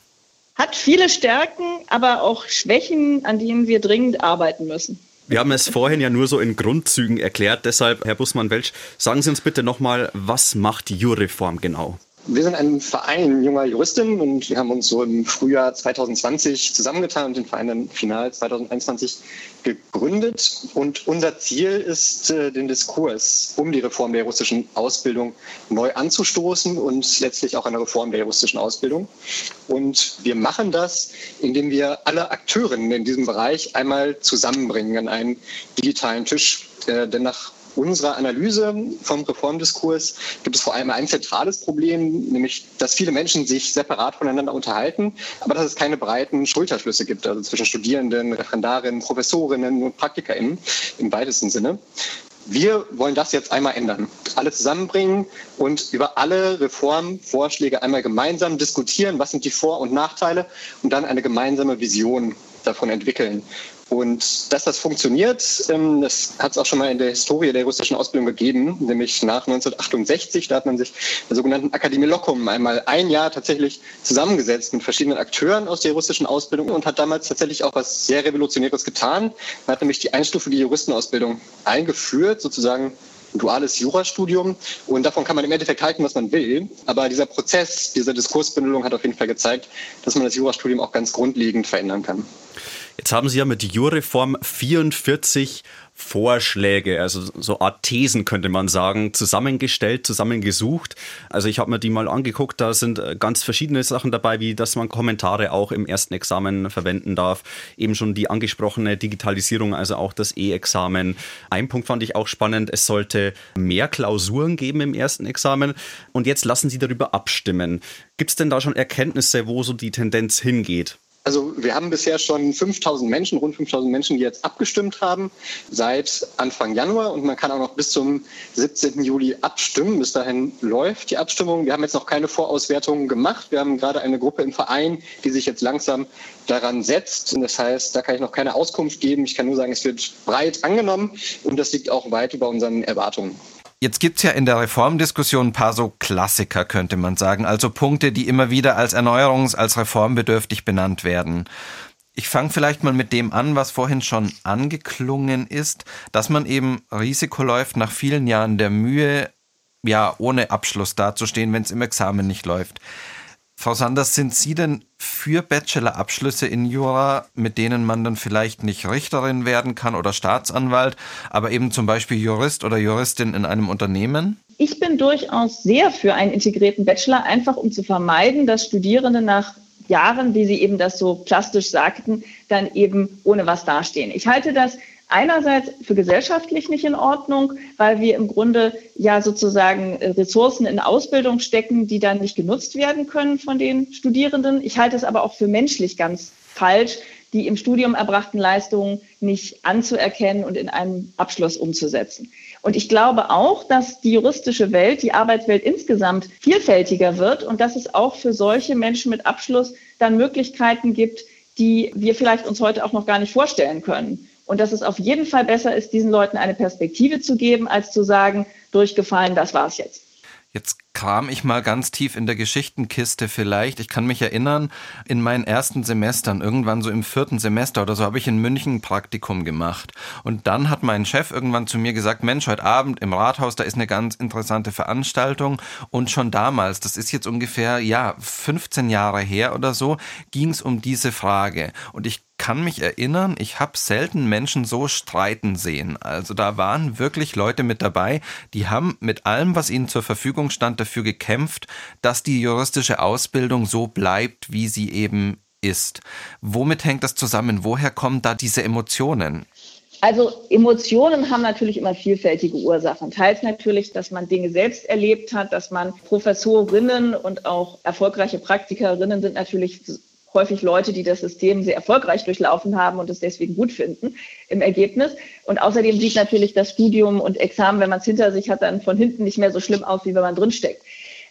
Speaker 6: Hat viele Stärken, aber auch Schwächen, an denen wir dringend arbeiten müssen.
Speaker 3: Wir haben es vorhin ja nur so in Grundzügen erklärt. Deshalb, Herr Bussmann-Welsch, sagen Sie uns bitte nochmal, was macht die Jurreform genau?
Speaker 5: Wir sind ein Verein junger Juristinnen und wir haben uns so im Frühjahr 2020 zusammengetan und den Verein dann final 2021 gegründet. Und unser Ziel ist, äh, den Diskurs um die Reform der juristischen Ausbildung neu anzustoßen und letztlich auch eine Reform der juristischen Ausbildung. Und wir machen das, indem wir alle Akteurinnen in diesem Bereich einmal zusammenbringen an einen digitalen Tisch. Äh, denn nach unserer Analyse vom Reformdiskurs gibt es vor allem ein zentrales Problem, nämlich, dass viele Menschen sich separat voneinander unterhalten, aber dass es keine breiten Schulterschlüsse gibt, also zwischen Studierenden, Referendarinnen, Professorinnen und PraktikerInnen im weitesten Sinne. Wir wollen das jetzt einmal ändern, alle zusammenbringen und über alle Reformvorschläge einmal gemeinsam diskutieren, was sind die Vor- und Nachteile und dann eine gemeinsame Vision davon entwickeln. Und dass das funktioniert, ähm, das hat es auch schon mal in der Historie der russischen Ausbildung gegeben, nämlich nach 1968. Da hat man sich der sogenannten Akademie Lokum einmal ein Jahr tatsächlich zusammengesetzt mit verschiedenen Akteuren aus der russischen Ausbildung und hat damals tatsächlich auch was sehr Revolutionäres getan. Man hat nämlich die einstufige Juristenausbildung eingeführt, sozusagen ein duales Jurastudium. Und davon kann man im Endeffekt halten, was man will. Aber dieser Prozess, diese Diskursbündelung hat auf jeden Fall gezeigt, dass man das Jurastudium auch ganz grundlegend verändern kann.
Speaker 3: Jetzt haben Sie ja mit Jurreform 44 Vorschläge, also so Art Thesen könnte man sagen, zusammengestellt, zusammengesucht. Also ich habe mir die mal angeguckt, da sind äh, ganz verschiedene Sachen dabei, wie dass man Kommentare auch im ersten Examen verwenden darf. Eben schon die angesprochene Digitalisierung, also auch das E-Examen. Ein Punkt fand ich auch spannend, es sollte mehr Klausuren geben im ersten Examen. Und jetzt lassen Sie darüber abstimmen. Gibt es denn da schon Erkenntnisse, wo so die Tendenz hingeht?
Speaker 5: Also wir haben bisher schon 5000 Menschen, rund 5000 Menschen, die jetzt abgestimmt haben seit Anfang Januar und man kann auch noch bis zum 17. Juli abstimmen. Bis dahin läuft die Abstimmung. Wir haben jetzt noch keine Vorauswertungen gemacht. Wir haben gerade eine Gruppe im Verein, die sich jetzt langsam daran setzt. Und das heißt, da kann ich noch keine Auskunft geben. Ich kann nur sagen, es wird breit angenommen und das liegt auch weit über unseren Erwartungen.
Speaker 2: Jetzt gibt es ja in der Reformdiskussion ein paar so Klassiker, könnte man sagen, also Punkte, die immer wieder als erneuerungs-, als reformbedürftig benannt werden. Ich fange vielleicht mal mit dem an, was vorhin schon angeklungen ist, dass man eben Risiko läuft, nach vielen Jahren der Mühe, ja, ohne Abschluss dazustehen, wenn es im Examen nicht läuft. Frau Sanders, sind Sie denn für Bachelor-Abschlüsse in Jura, mit denen man dann vielleicht nicht Richterin werden kann oder Staatsanwalt, aber eben zum Beispiel Jurist oder Juristin in einem Unternehmen?
Speaker 6: Ich bin durchaus sehr für einen integrierten Bachelor, einfach um zu vermeiden, dass Studierende nach Jahren, wie Sie eben das so plastisch sagten, dann eben ohne was dastehen. Ich halte das einerseits für gesellschaftlich nicht in Ordnung, weil wir im Grunde ja sozusagen äh, Ressourcen in Ausbildung stecken, die dann nicht genutzt werden können von den Studierenden. Ich halte es aber auch für menschlich ganz falsch, die im Studium erbrachten Leistungen nicht anzuerkennen und in einem Abschluss umzusetzen. Und ich glaube auch, dass die juristische Welt, die Arbeitswelt insgesamt vielfältiger wird und dass es auch für solche Menschen mit Abschluss dann Möglichkeiten gibt, die wir vielleicht uns heute auch noch gar nicht vorstellen können. Und dass es auf jeden Fall besser ist, diesen Leuten eine Perspektive zu geben, als zu sagen, durchgefallen, das war's jetzt.
Speaker 2: Jetzt kram ich mal ganz tief in der Geschichtenkiste vielleicht. Ich kann mich erinnern, in meinen ersten Semestern, irgendwann so im vierten Semester oder so, habe ich in München ein Praktikum gemacht. Und dann hat mein Chef irgendwann zu mir gesagt, Mensch, heute Abend im Rathaus, da ist eine ganz interessante Veranstaltung. Und schon damals, das ist jetzt ungefähr, ja, 15 Jahre her oder so, ging es um diese Frage. Und ich kann mich erinnern, ich habe selten Menschen so streiten sehen. Also da waren wirklich Leute mit dabei, die haben mit allem, was ihnen zur Verfügung stand, dafür gekämpft, dass die juristische Ausbildung so bleibt, wie sie eben ist. Womit hängt das zusammen? Woher kommen da diese Emotionen?
Speaker 6: Also Emotionen haben natürlich immer vielfältige Ursachen. Teils natürlich, dass man Dinge selbst erlebt hat, dass man Professorinnen und auch erfolgreiche Praktikerinnen sind natürlich häufig Leute, die das System sehr erfolgreich durchlaufen haben und es deswegen gut finden im Ergebnis. Und außerdem sieht natürlich das Studium und Examen, wenn man es hinter sich hat, dann von hinten nicht mehr so schlimm aus, wie wenn man drinsteckt.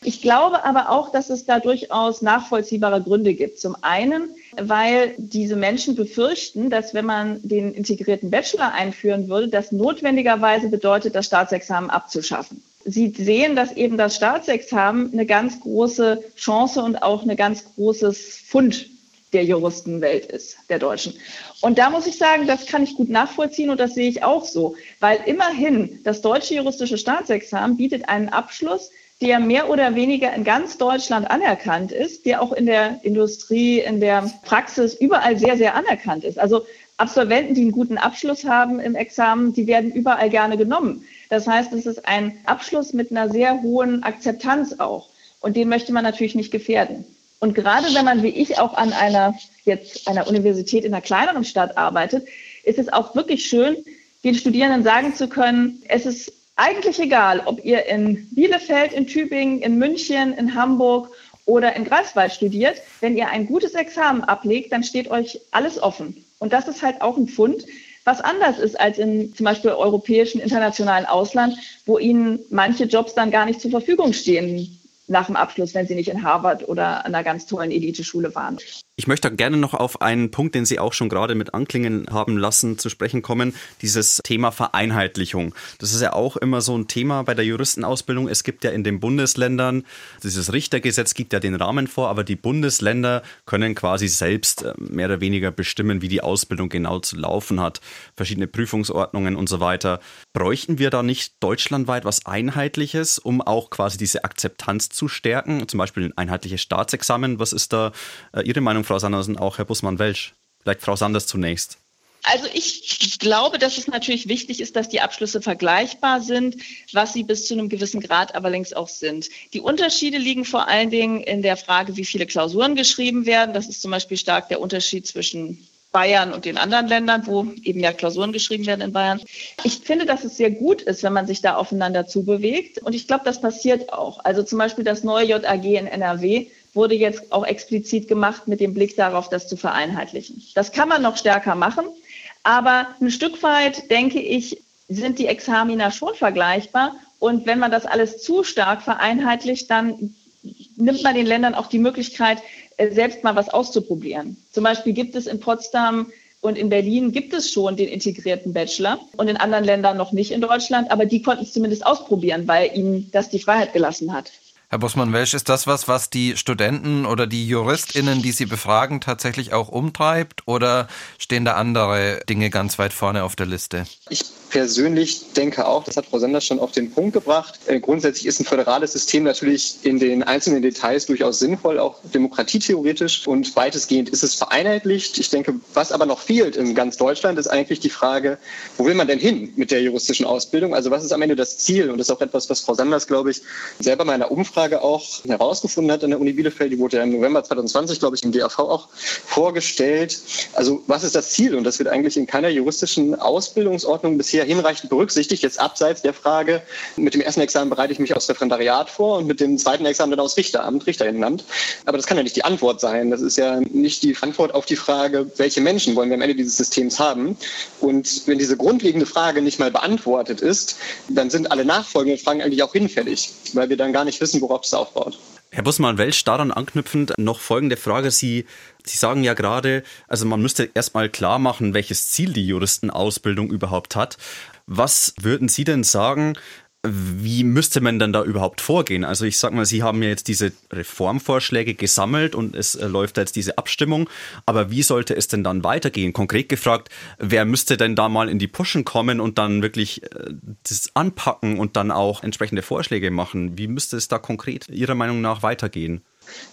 Speaker 6: Ich glaube aber auch, dass es da durchaus nachvollziehbare Gründe gibt. Zum einen, weil diese Menschen befürchten, dass wenn man den integrierten Bachelor einführen würde, das notwendigerweise bedeutet, das Staatsexamen abzuschaffen. Sie sehen, dass eben das Staatsexamen eine ganz große Chance und auch ein ganz großes Fund der Juristenwelt ist, der Deutschen. Und da muss ich sagen, das kann ich gut nachvollziehen und das sehe ich auch so, weil immerhin das deutsche juristische Staatsexamen bietet einen Abschluss, der mehr oder weniger in ganz Deutschland anerkannt ist, der auch in der Industrie, in der Praxis überall sehr, sehr anerkannt ist. Also Absolventen, die einen guten Abschluss haben im Examen, die werden überall gerne genommen. Das heißt, es ist ein Abschluss mit einer sehr hohen Akzeptanz auch. Und den möchte man natürlich nicht gefährden. Und gerade wenn man wie ich auch an einer jetzt einer Universität in einer kleineren Stadt arbeitet, ist es auch wirklich schön, den Studierenden sagen zu können, es ist eigentlich egal, ob ihr in Bielefeld, in Tübingen, in München, in Hamburg oder in Greifswald studiert. Wenn ihr ein gutes Examen ablegt, dann steht euch alles offen. Und das ist halt auch ein Fund, was anders ist als in zum Beispiel europäischen, internationalen Ausland, wo ihnen manche Jobs dann gar nicht zur Verfügung stehen nach dem Abschluss, wenn sie nicht in Harvard oder an einer ganz tollen Eliteschule waren.
Speaker 3: Ich möchte gerne noch auf einen Punkt, den Sie auch schon gerade mit anklingen haben lassen, zu sprechen kommen. Dieses Thema Vereinheitlichung. Das ist ja auch immer so ein Thema bei der Juristenausbildung. Es gibt ja in den Bundesländern, dieses Richtergesetz gibt ja den Rahmen vor, aber die Bundesländer können quasi selbst äh, mehr oder weniger bestimmen, wie die Ausbildung genau zu laufen hat. Verschiedene Prüfungsordnungen und so weiter. Bräuchten wir da nicht deutschlandweit was Einheitliches, um auch quasi diese Akzeptanz zu stärken? Zum Beispiel ein einheitliches Staatsexamen. Was ist da äh, Ihre Meinung? Frau Sanders und auch Herr Bussmann-Welsch. Vielleicht Frau Sanders zunächst.
Speaker 6: Also ich glaube, dass es natürlich wichtig ist, dass die Abschlüsse vergleichbar sind, was sie bis zu einem gewissen Grad aber längst auch sind. Die Unterschiede liegen vor allen Dingen in der Frage, wie viele Klausuren geschrieben werden. Das ist zum Beispiel stark der Unterschied zwischen Bayern und den anderen Ländern, wo eben ja Klausuren geschrieben werden in Bayern. Ich finde, dass es sehr gut ist, wenn man sich da aufeinander zubewegt. Und ich glaube, das passiert auch. Also zum Beispiel das neue JAG in NRW wurde jetzt auch explizit gemacht mit dem Blick darauf, das zu vereinheitlichen. Das kann man noch stärker machen, aber ein Stück weit, denke ich, sind die Examina schon vergleichbar. Und wenn man das alles zu stark vereinheitlicht, dann nimmt man den Ländern auch die Möglichkeit, äh, selbst mal was auszuprobieren. Zum Beispiel gibt es in Potsdam und in Berlin gibt es schon den integrierten Bachelor und in anderen Ländern noch nicht in Deutschland, aber die konnten es zumindest ausprobieren, weil ihnen das die Freiheit gelassen hat.
Speaker 2: Herr Bussmann-Welsch, ist das was, was die Studenten oder die JuristInnen, die Sie befragen, tatsächlich auch umtreibt oder stehen da andere Dinge ganz weit vorne auf der Liste?
Speaker 5: Ich persönlich denke auch, das hat Frau Sanders schon auf den Punkt gebracht. Äh, grundsätzlich ist ein föderales System natürlich in den einzelnen Details durchaus sinnvoll, auch demokratietheoretisch und weitestgehend ist es vereinheitlicht. Ich denke, was aber noch fehlt in ganz Deutschland, ist eigentlich die Frage, wo will man denn hin mit der juristischen Ausbildung? Also was ist am Ende das Ziel? Und das ist auch etwas, was Frau Sanders, glaube ich, selber mal in einer Umfrage auch herausgefunden hat an der Uni Bielefeld. Die wurde ja im November 2020, glaube ich, im DAV auch vorgestellt. Also was ist das Ziel? Und das wird eigentlich in keiner juristischen Ausbildungsordnung bisher hinreichend berücksichtigt. Jetzt abseits der Frage, mit dem ersten Examen bereite ich mich aufs Referendariat vor und mit dem zweiten Examen dann aufs Richteramt, Richterinnenland. Aber das kann ja nicht die Antwort sein. Das ist ja nicht die Antwort auf die Frage, welche Menschen wollen wir am Ende dieses Systems haben. Und wenn diese grundlegende Frage nicht mal beantwortet ist, dann sind alle nachfolgenden Fragen eigentlich auch hinfällig, weil wir dann gar nicht wissen, worauf es aufbaut.
Speaker 3: Herr Bussmann-Welsch, daran anknüpfend noch folgende Frage. Sie, Sie sagen ja gerade, also man müsste erstmal klar machen, welches Ziel die Juristenausbildung überhaupt hat. Was würden Sie denn sagen, wie müsste man denn da überhaupt vorgehen? Also ich sag mal, Sie haben ja jetzt diese Reformvorschläge gesammelt und es äh, läuft jetzt diese Abstimmung, aber wie sollte es denn dann weitergehen? Konkret gefragt, wer müsste denn da mal in die Pushen kommen und dann wirklich äh, das anpacken und dann auch entsprechende Vorschläge machen? Wie müsste es da konkret Ihrer Meinung nach weitergehen?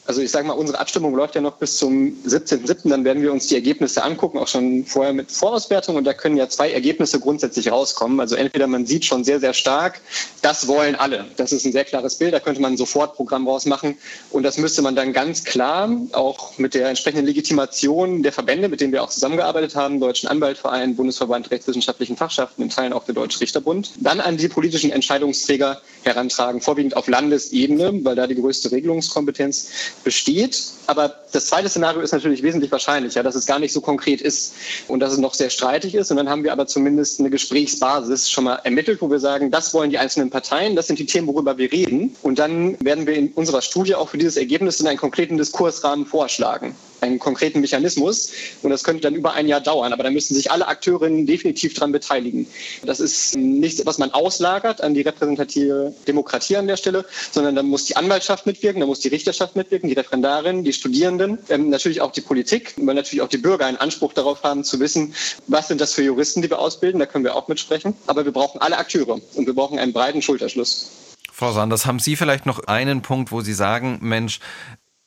Speaker 5: Also ich sage mal, unsere Abstimmung läuft ja noch bis zum 17.07. Dann werden wir uns die Ergebnisse angucken, auch schon vorher mit Vorauswertung. Und da können ja zwei Ergebnisse grundsätzlich rauskommen. Also entweder man sieht schon sehr, sehr stark, das wollen alle. Das ist ein sehr klares Bild. Da könnte man ein Sofortprogramm rausmachen. Und das müsste man dann ganz klar, auch mit der entsprechenden Legitimation der Verbände, mit denen wir auch zusammengearbeitet haben, Deutschen Anwaltverein, Bundesverband Rechtswissenschaftlichen Fachschaften, in Teilen auch der Deutsche Richterbund, dann an die politischen Entscheidungsträger herantragen, vorwiegend auf Landesebene, weil da die größte Regelungskompetenz besteht. Aber das zweite Szenario ist natürlich wesentlich wahrscheinlicher, dass es gar nicht so konkret ist und dass es noch sehr streitig ist. Und dann haben wir aber zumindest eine Gesprächsbasis schon mal ermittelt, wo wir sagen, das wollen die einzelnen Parteien, das sind die Themen, worüber wir reden. Und dann werden wir in unserer Studie auch für dieses Ergebnis in einen konkreten Diskursrahmen vorschlagen einen konkreten Mechanismus. Und das könnte dann über ein Jahr dauern. Aber da müssen sich alle Akteurinnen definitiv daran beteiligen. Das ist nichts, was man auslagert an die repräsentative Demokratie an der Stelle, sondern da muss die Anwaltschaft mitwirken, da muss die Richterschaft mitwirken, die Referendarinnen, die Studierenden, ähm, natürlich auch die Politik, weil natürlich auch die Bürger einen Anspruch darauf haben zu wissen, was sind das für Juristen, die wir ausbilden. Da können wir auch mitsprechen. Aber wir brauchen alle Akteure und wir brauchen einen breiten Schulterschluss.
Speaker 2: Frau Sanders, haben Sie vielleicht noch einen Punkt, wo Sie sagen, Mensch,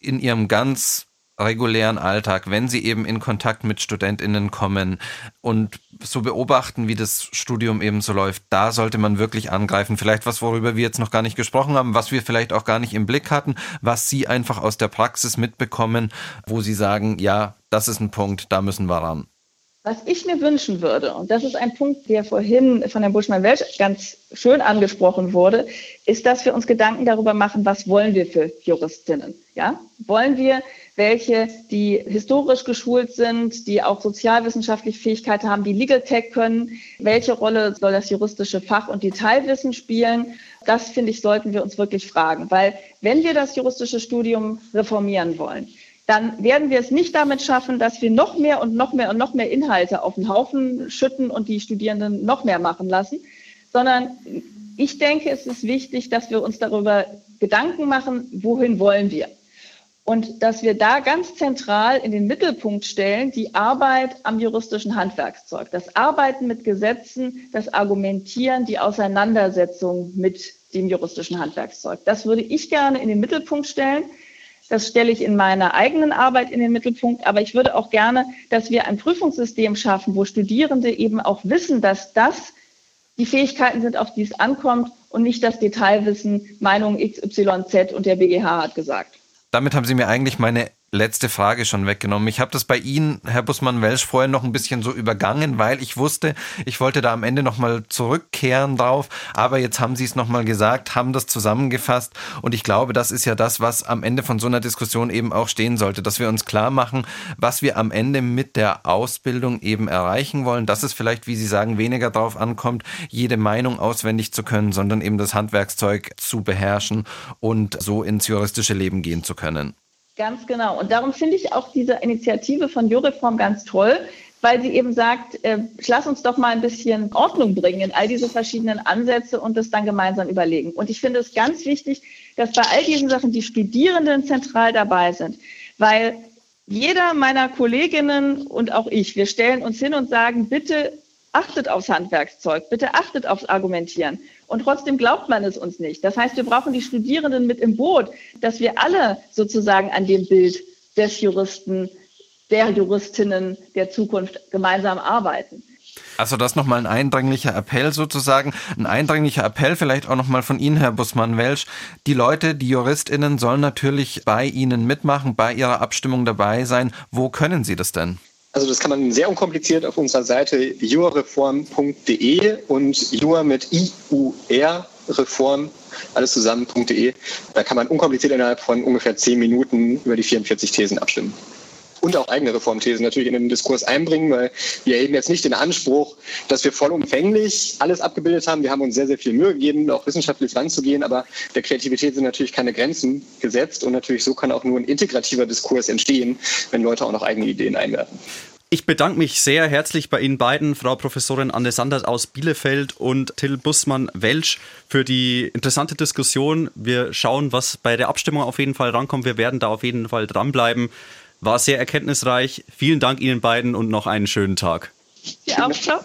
Speaker 2: in Ihrem ganz regulären Alltag, wenn sie eben in Kontakt mit Studentinnen kommen und so beobachten, wie das Studium eben so läuft, da sollte man wirklich angreifen. Vielleicht was, worüber wir jetzt noch gar nicht gesprochen haben, was wir vielleicht auch gar nicht im Blick hatten, was sie einfach aus der Praxis mitbekommen, wo sie sagen, ja, das ist ein Punkt, da müssen wir ran.
Speaker 6: Was ich mir wünschen würde, und das ist ein Punkt, der vorhin von Herrn Buschmann-Welsch ganz schön angesprochen wurde, ist, dass wir uns Gedanken darüber machen, was wollen wir für Juristinnen? Ja? Wollen wir welche, die historisch geschult sind, die auch sozialwissenschaftliche Fähigkeiten haben, die Legal Tech können. Welche Rolle soll das juristische Fach und Detailwissen spielen? Das, finde ich, sollten wir uns wirklich fragen. Weil wenn wir das juristische Studium reformieren wollen, dann werden wir es nicht damit schaffen, dass wir noch mehr und noch mehr und noch mehr Inhalte auf den Haufen schütten und die Studierenden noch mehr machen lassen, sondern ich denke, es ist wichtig, dass wir uns darüber Gedanken machen, wohin wollen wir. Und dass wir da ganz zentral in den Mittelpunkt stellen, die Arbeit am juristischen Handwerkszeug, das Arbeiten mit Gesetzen, das Argumentieren, die Auseinandersetzung mit dem juristischen Handwerkszeug. Das würde ich gerne in den Mittelpunkt stellen. Das stelle ich in meiner eigenen Arbeit in den Mittelpunkt. Aber ich würde auch gerne, dass wir ein Prüfungssystem schaffen, wo Studierende eben auch wissen, dass das die Fähigkeiten sind, auf die es ankommt und nicht das Detailwissen, Meinung XYZ und der BGH hat gesagt
Speaker 2: damit haben Sie mir eigentlich meine letzte Frage schon weggenommen. Ich habe das bei Ihnen, Herr Bussmann-Welsch, vorher noch ein bisschen so übergangen, weil ich wusste, ich wollte da am Ende nochmal zurückkehren drauf. Aber jetzt haben Sie es nochmal gesagt, haben das zusammengefasst. Und ich glaube, das ist ja das, was am Ende von so einer Diskussion eben auch stehen sollte, dass wir uns klar machen, was wir am Ende mit der Ausbildung eben erreichen wollen. Dass es vielleicht, wie Sie sagen, weniger darauf ankommt, jede Meinung auswendig zu können, sondern eben das Handwerkszeug zu beherrschen und so ins juristische Leben gehen zu können.
Speaker 6: Ganz genau. Und darum finde ich auch diese Initiative von Jureform ganz toll, weil sie eben sagt, äh, lass uns doch mal ein bisschen Ordnung bringen in all diese verschiedenen Ansätze und das dann gemeinsam überlegen. Und ich finde es ganz wichtig, dass bei all diesen Sachen die Studierenden zentral dabei sind, weil jeder meiner Kolleginnen und auch ich, wir stellen uns hin und sagen, bitte achtet aufs Handwerkszeug, bitte achtet aufs Argumentieren. Und trotzdem glaubt man es uns nicht. Das heißt, wir brauchen die Studierenden mit im Boot, dass wir alle sozusagen an dem Bild des Juristen, der Juristinnen der Zukunft gemeinsam arbeiten.
Speaker 2: Also das nochmal ein eindringlicher Appell sozusagen, ein eindringlicher Appell vielleicht auch nochmal von Ihnen, Herr Bussmann-Welsch. Die Leute, die JuristInnen sollen natürlich bei Ihnen mitmachen, bei Ihrer Abstimmung dabei sein. Wo können Sie das denn?
Speaker 5: Also das kann man sehr unkompliziert auf unserer Seite juareform.de und jua mit I-U-R Reform, alles zusammen.de. Da kann man unkompliziert innerhalb von ungefähr zehn Minuten über die 44 Thesen abstimmen und auch eigene Reformthesen natürlich in den Diskurs einbringen, weil wir erheben jetzt nicht den Anspruch, dass wir vollumfänglich alles abgebildet haben. Wir haben uns sehr, sehr viel Mühe gegeben, auch wissenschaftlich ranzugehen, aber der Kreativität sind natürlich keine Grenzen gesetzt und natürlich so kann auch nur ein integrativer Diskurs entstehen, wenn Leute auch noch eigene Ideen einwerfen.
Speaker 3: Ich bedanke mich sehr herzlich bei Ihnen beiden, Frau Professorin Anne Sanders aus Bielefeld und Till Bussmann-Welsch, für die interessante Diskussion. Wir schauen, was bei der Abstimmung auf jeden Fall rankommt. Wir werden da auf jeden Fall dranbleiben. War sehr erkenntnisreich. Vielen Dank Ihnen beiden und noch einen schönen Tag.
Speaker 6: Ja, auch. Ciao.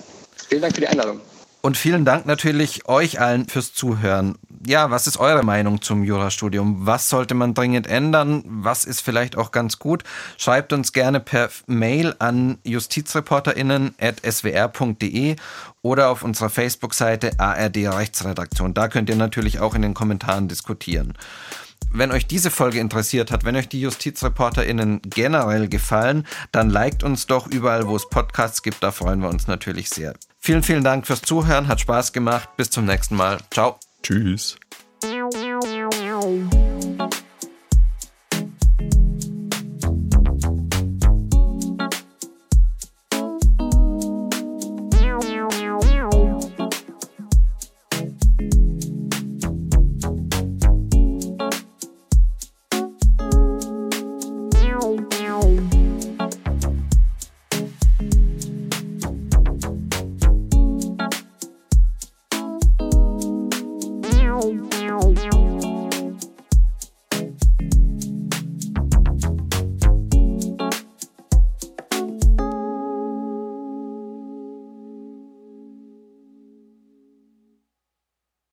Speaker 5: Vielen Dank für die Einladung.
Speaker 2: Und vielen Dank natürlich euch allen fürs Zuhören. Ja, was ist eure Meinung zum Jurastudium? Was sollte man dringend ändern? Was ist vielleicht auch ganz gut? Schreibt uns gerne per Mail an justizreporterinnen.swr.de oder auf unserer Facebook-Seite ARD Rechtsredaktion. Da könnt ihr natürlich auch in den Kommentaren diskutieren wenn euch diese Folge interessiert hat, wenn euch die JustizreporterInnen generell gefallen, dann liked uns doch überall, wo es Podcasts gibt. Da freuen wir uns natürlich sehr. Vielen, vielen Dank fürs Zuhören. Hat Spaß gemacht. Bis zum nächsten Mal. Ciao.
Speaker 3: Tschüss.